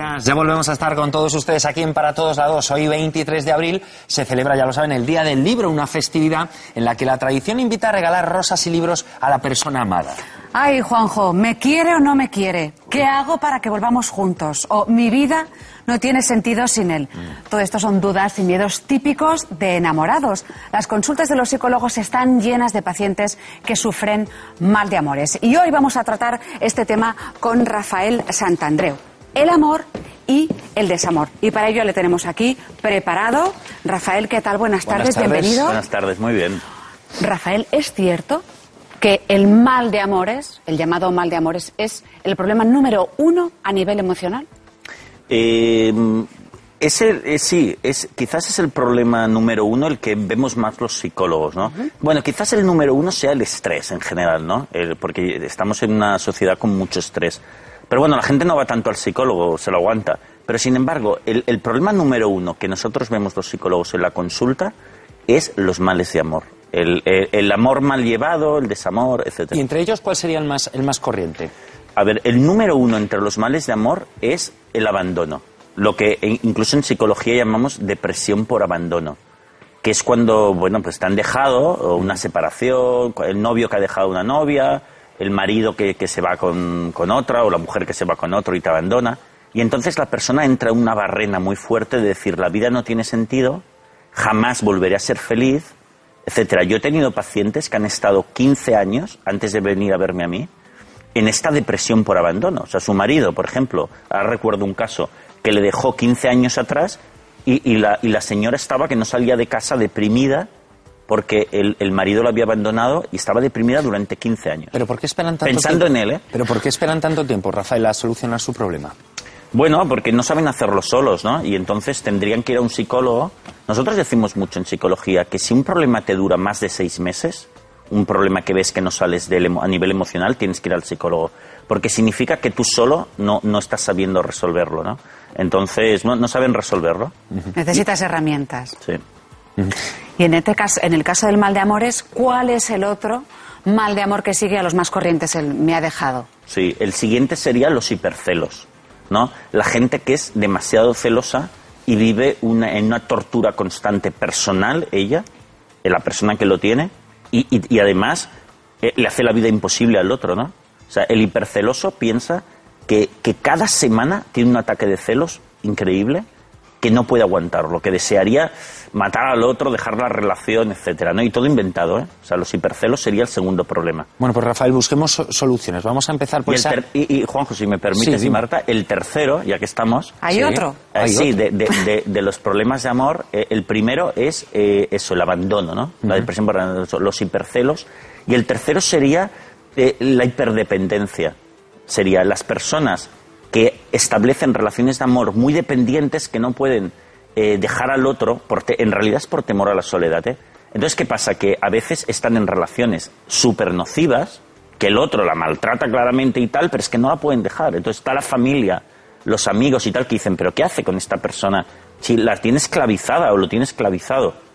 Buenas, ya volvemos a estar con todos ustedes aquí en Para Todos Lados. Hoy, 23 de abril, se celebra, ya lo saben, el Día del Libro, una festividad en la que la tradición invita a regalar rosas y libros a la persona amada. Ay, Juanjo, ¿me quiere o no me quiere? ¿Qué hago para que volvamos juntos? O mi vida no tiene sentido sin él. Todo esto son dudas y miedos típicos de enamorados. Las consultas de los psicólogos están llenas de pacientes que sufren mal de amores. Y hoy vamos a tratar este tema con Rafael Santandreu el amor y el desamor. Y para ello le tenemos aquí preparado. Rafael, ¿qué tal? Buenas tardes, bienvenido. Buenas tardes, muy bien. Rafael, ¿es cierto que el mal de amores, el llamado mal de amores, es el problema número uno a nivel emocional? Eh, ese, eh, sí, es, quizás es el problema número uno el que vemos más los psicólogos, ¿no? Bueno, quizás el número uno sea el estrés en general, ¿no? porque estamos en una sociedad con mucho estrés. Pero bueno, la gente no va tanto al psicólogo, se lo aguanta. Pero sin embargo, el, problema número uno que nosotros vemos los psicólogos en la consulta es los males de amor. El, amor mal llevado, el desamor, etc. ¿Y entre ellos cuál sería el más, el más corriente? A ver, el número uno entre los males de amor es el abandono. Lo que incluso en psicología llamamos depresión por abandono que es cuando, bueno, pues te han dejado, o una separación, el novio que ha dejado una novia, el marido que, se va con, otra o la mujer que se va con otro y te abandona. Y entonces la persona entra en una barrena muy fuerte de decir la vida no tiene sentido, jamás volveré a ser feliz, etcétera. Yo he tenido pacientes que han estado 15 años antes de venir a verme a mí en esta depresión por abandono. O sea, su marido, por ejemplo, ahora recuerdo un caso que le dejó 15 años atrás y, la, y la señora estaba que no salía de casa deprimida porque el, marido lo había abandonado y estaba deprimida durante 15 años. ¿Pero por qué esperan tanto Pensando en él, ¿eh? ¿Pero por qué esperan tanto tiempo, Rafael, a solucionar su problema? Bueno, porque no saben hacerlo solos, ¿no? Y entonces tendrían que ir a un psicólogo. Nosotros decimos mucho en psicología que si un problema te dura más de seis meses, un problema que ves que no sales de a nivel emocional, tienes que ir al psicólogo. Porque significa que tú solo no, no estás sabiendo resolverlo, ¿no? Entonces, no, saben resolverlo. Necesitas herramientas. Sí. Y en, este caso, en el caso del mal de amores, ¿cuál es el otro mal de amor que sigue a los más corrientes? El me ha dejado. Sí, el siguiente sería los hipercelos, ¿no? La gente que es demasiado celosa y vive una, en una tortura constante personal, ella, la persona que lo tiene, y, además eh, le hace la vida imposible al otro, ¿no? O sea, el hiperceloso piensa que, que cada semana tiene un ataque de celos increíble que no puede aguantarlo, que desearía matar al otro, dejar la relación, etcétera, ¿no? Y todo inventado, ¿eh? O sea, los hipercelos sería el segundo problema. Bueno, pues Rafael, busquemos soluciones. Vamos a empezar por y, y, Juanjo, si me permites, y Marta, el tercero, ya que estamos... ¿Hay otro? Eh, sí, De, de, los problemas de amor, eh, el primero es eh, eso, el abandono, ¿no? La depresión por los hipercelos. Y el tercero sería la hiperdependencia. Sería las personas que establecen relaciones de amor muy dependientes que no pueden eh, dejar al otro, en realidad es por temor a la soledad. ¿eh? Entonces, ¿qué pasa? Que a veces están en relaciones súper nocivas, que el otro la maltrata claramente y tal, pero es que no la pueden dejar. Entonces está la familia, los amigos y tal, que dicen, pero ¿qué hace con esta persona? Si la tiene esclavizada o lo tiene esclavizado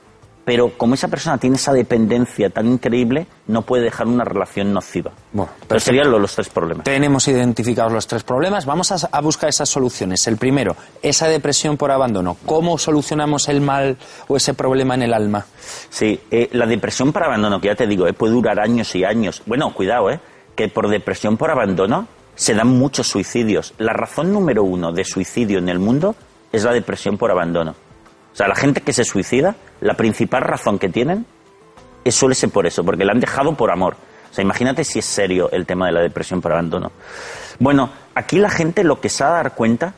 pero como esa persona tiene esa dependencia tan increíble, no puede dejar una relación nociva. Bueno, pero serían los, tres problemas. Tenemos identificados los tres problemas, vamos a, buscar esas soluciones. El primero, esa depresión por abandono. ¿Cómo solucionamos el mal o ese problema en el alma? Sí, eh, la depresión por abandono, que ya te digo, eh, puede durar años y años. Bueno, cuidado, eh, que por depresión por abandono se dan muchos suicidios. La razón número uno de suicidio en el mundo es la depresión por abandono. O sea, la gente que se suicida, la principal razón que tienen es, suele ser por eso, porque la han dejado por amor. O sea, imagínate si es serio el tema de la depresión por abandono. Bueno, aquí la gente lo que se ha de dar cuenta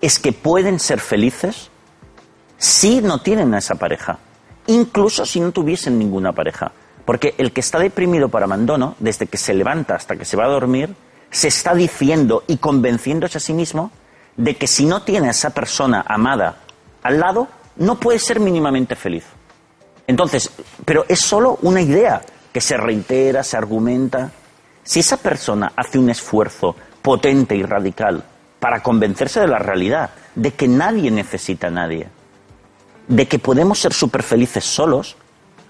es que pueden ser felices si no tienen a esa pareja, incluso si no tuviesen ninguna pareja. Porque el que está deprimido por abandono, desde que se levanta hasta que se va a dormir, se está diciendo y convenciéndose a sí mismo de que si no tiene a esa persona amada al lado, no puede ser mínimamente feliz. Entonces, pero es solo una idea que se reitera, se argumenta. Si esa persona hace un esfuerzo potente y radical para convencerse de la realidad, de que nadie necesita a nadie, de que podemos ser súper felices solos,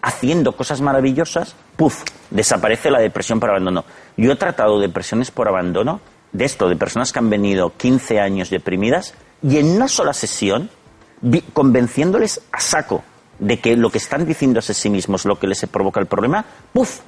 haciendo cosas maravillosas, ¡puf! desaparece la depresión por abandono. Yo he tratado depresiones por abandono, de esto, de personas que han venido 15 años deprimidas, y en una sola sesión, convenciéndoles a saco de que lo que están diciendo a sí mismos lo que les provoca el problema, ¡puf!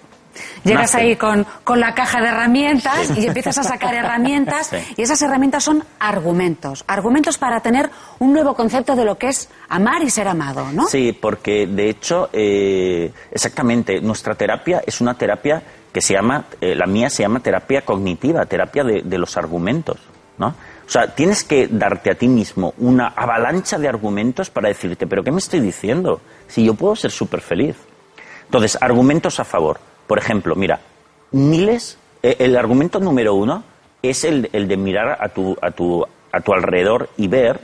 Llegas ahí con, la caja de herramientas y empiezas a sacar herramientas y esas herramientas son argumentos, argumentos para tener un nuevo concepto de lo que es amar y ser amado, ¿no? Sí, porque de hecho, eh, exactamente, nuestra terapia es una terapia que se llama, eh, la mía se llama terapia cognitiva, terapia de, de los argumentos, ¿no? O sea, tienes que darte a ti mismo una avalancha de argumentos para decirte, pero ¿qué me estoy diciendo? Si yo puedo ser súper feliz. Entonces, argumentos a favor. Por ejemplo, mira, miles, eh, el argumento número uno es el, de mirar a tu, a, tu, a tu alrededor y ver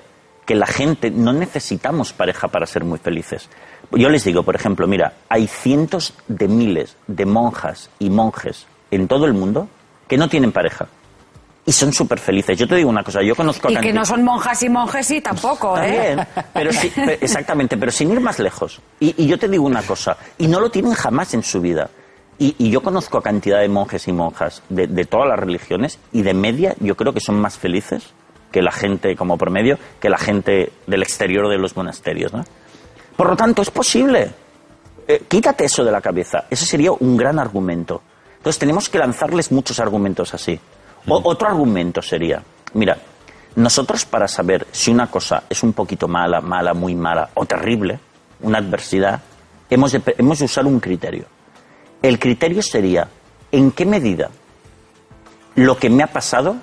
que la gente no necesitamos pareja para ser muy felices. Yo les digo, por ejemplo, mira, hay cientos de miles de monjas y monjes en todo el mundo que no tienen pareja. Y son súper felices. Yo te digo una cosa, yo conozco a Y que no son monjas y monjes sí tampoco, ¿eh? pero sí, exactamente, pero sin ir más lejos. Y, y yo te digo una cosa, y no lo tienen jamás en su vida. Y, yo conozco a cantidad de monjes y monjas de, todas las religiones y de media yo creo que son más felices que la gente como promedio, que la gente del exterior de los monasterios. ¿no? Por lo tanto, es posible. Eh, quítate eso de la cabeza. Ese sería un gran argumento. Entonces tenemos que lanzarles muchos argumentos así. Otro argumento sería, mira, nosotros para saber si una cosa es un poquito mala, mala, muy mala o terrible, una adversidad, hemos hemos de usar un criterio. El criterio sería, ¿en qué medida lo que me ha pasado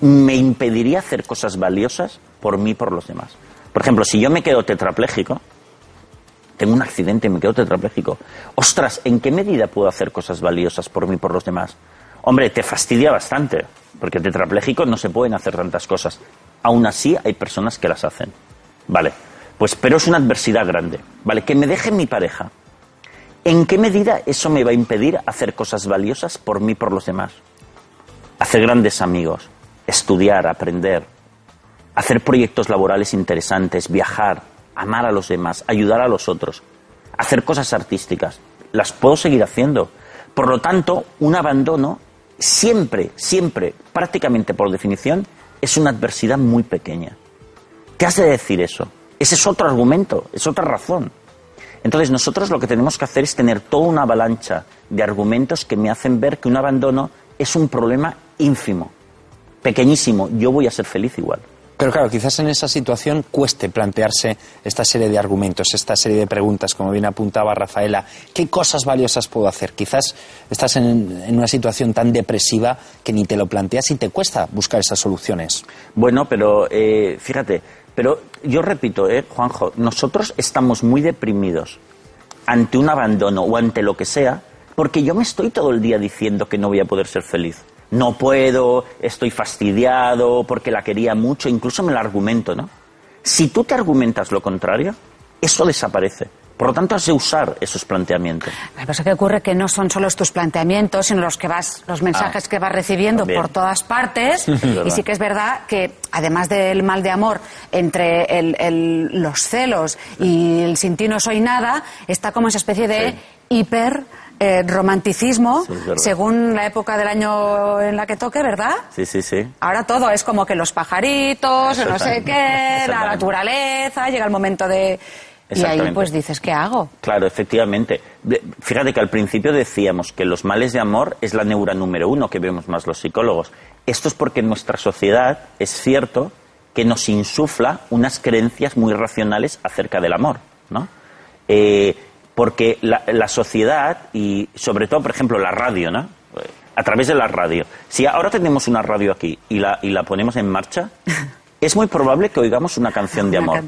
me impediría hacer cosas valiosas por mí y por los demás? Por ejemplo, si yo me quedo tetrapléjico, tengo un accidente y me quedo tetrapléjico, ostras, ¿en qué medida puedo hacer cosas valiosas por mí y por los demás? Hombre, te fastidia bastante, porque tetrapléjicos no se pueden hacer tantas cosas. Aún así, hay personas que las hacen. Vale, pues, pero es una adversidad grande. Vale, que me deje mi pareja ¿En qué medida eso me va a impedir hacer cosas valiosas por mí y por los demás? Hacer grandes amigos, estudiar, aprender, hacer proyectos laborales interesantes, viajar, amar a los demás, ayudar a los otros, hacer cosas artísticas. Las puedo seguir haciendo. Por lo tanto, un abandono siempre, siempre, prácticamente por definición, es una adversidad muy pequeña. ¿Qué has de decir eso? Ese es otro argumento, es otra razón. Entonces nosotros lo que tenemos que hacer es tener toda una avalancha de argumentos que me hacen ver que un abandono es un problema ínfimo, pequeñísimo. Yo voy a ser feliz igual. Pero claro, quizás en esa situación cueste plantearse esta serie de argumentos, esta serie de preguntas, como bien apuntaba Rafaela. ¿Qué cosas valiosas puedo hacer? Quizás estás en, una situación tan depresiva que ni te lo planteas y te cuesta buscar esas soluciones. Bueno, pero eh, fíjate, pero yo repito, eh, Juanjo, nosotros estamos muy deprimidos ante un abandono o ante lo que sea, porque yo me estoy todo el día diciendo que no voy a poder ser feliz. No puedo, estoy fastidiado, porque la quería mucho, incluso me la argumento, ¿no? Si tú te argumentas lo contrario, eso desaparece. Por lo tanto, has de usar esos planteamientos. La cosa que ocurre que no son solo tus planteamientos, sino los que vas, los mensajes ah, que vas recibiendo por todas partes. y sí que es verdad que, además del mal de amor entre los celos y el sin ti no soy nada, está como esa especie de hiper eh, romanticismo según la época del año en la que toque, ¿verdad? Sí, sí, sí. Ahora todo es como que los pajaritos, no sé qué, la naturaleza, llega el momento de y ahí pues dices, ¿qué hago? Claro, efectivamente. Fíjate que al principio decíamos que los males de amor es la neura número uno que vemos más los psicólogos. Esto es porque en nuestra sociedad es cierto que nos insufla unas creencias muy racionales acerca del amor, ¿no? Eh, porque la, sociedad y sobre todo, por ejemplo, la radio, ¿no? A través de la radio. Si ahora tenemos una radio aquí y la, y la ponemos en marcha, es muy probable que oigamos una canción de amor.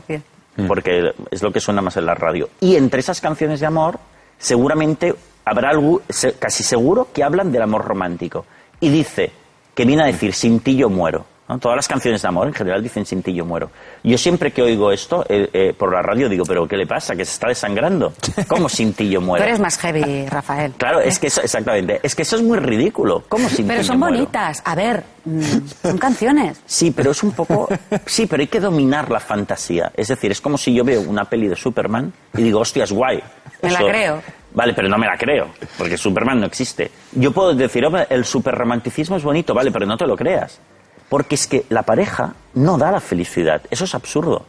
Mm. porque es lo que suena más en la radio. Y entre esas canciones de amor, seguramente habrá algo, casi seguro que hablan del amor romántico. Y dice, que viene a decir, sin ti yo muero. ¿No? Todas las canciones de amor en general dicen sin ti yo muero. Yo siempre que oigo esto eh, eh, por la radio digo, pero ¿qué le pasa? Que se está desangrando. ¿Cómo sin ti yo Tú muero? eres más heavy, Rafael. Claro, es que eso, exactamente, es que eso es muy ridículo. ¿Cómo sin Pero ti son yo muero? bonitas. A ver, mm, son canciones. Sí, pero es un poco. Sí, pero hay que dominar la fantasía. Es decir, es como si yo veo una peli de Superman y digo, hostia, es guay. Me la creo. Vale, pero no me la creo, porque Superman no existe. Yo puedo decir, hombre, el superromanticismo es bonito, vale, pero no te lo creas. Porque es que la pareja no da la felicidad. Eso es absurdo.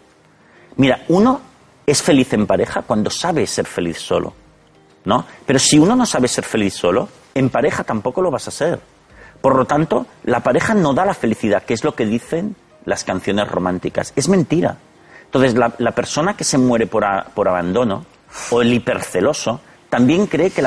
Mira, uno es feliz en pareja cuando sabe ser feliz solo. ¿No? Pero si uno no sabe ser feliz solo, en pareja tampoco lo vas a ser. Por lo tanto, la pareja no da la felicidad, que es lo que dicen las canciones románticas. Es mentira. Entonces, la, persona que se muere por, por abandono, o el hiperceloso, también cree que la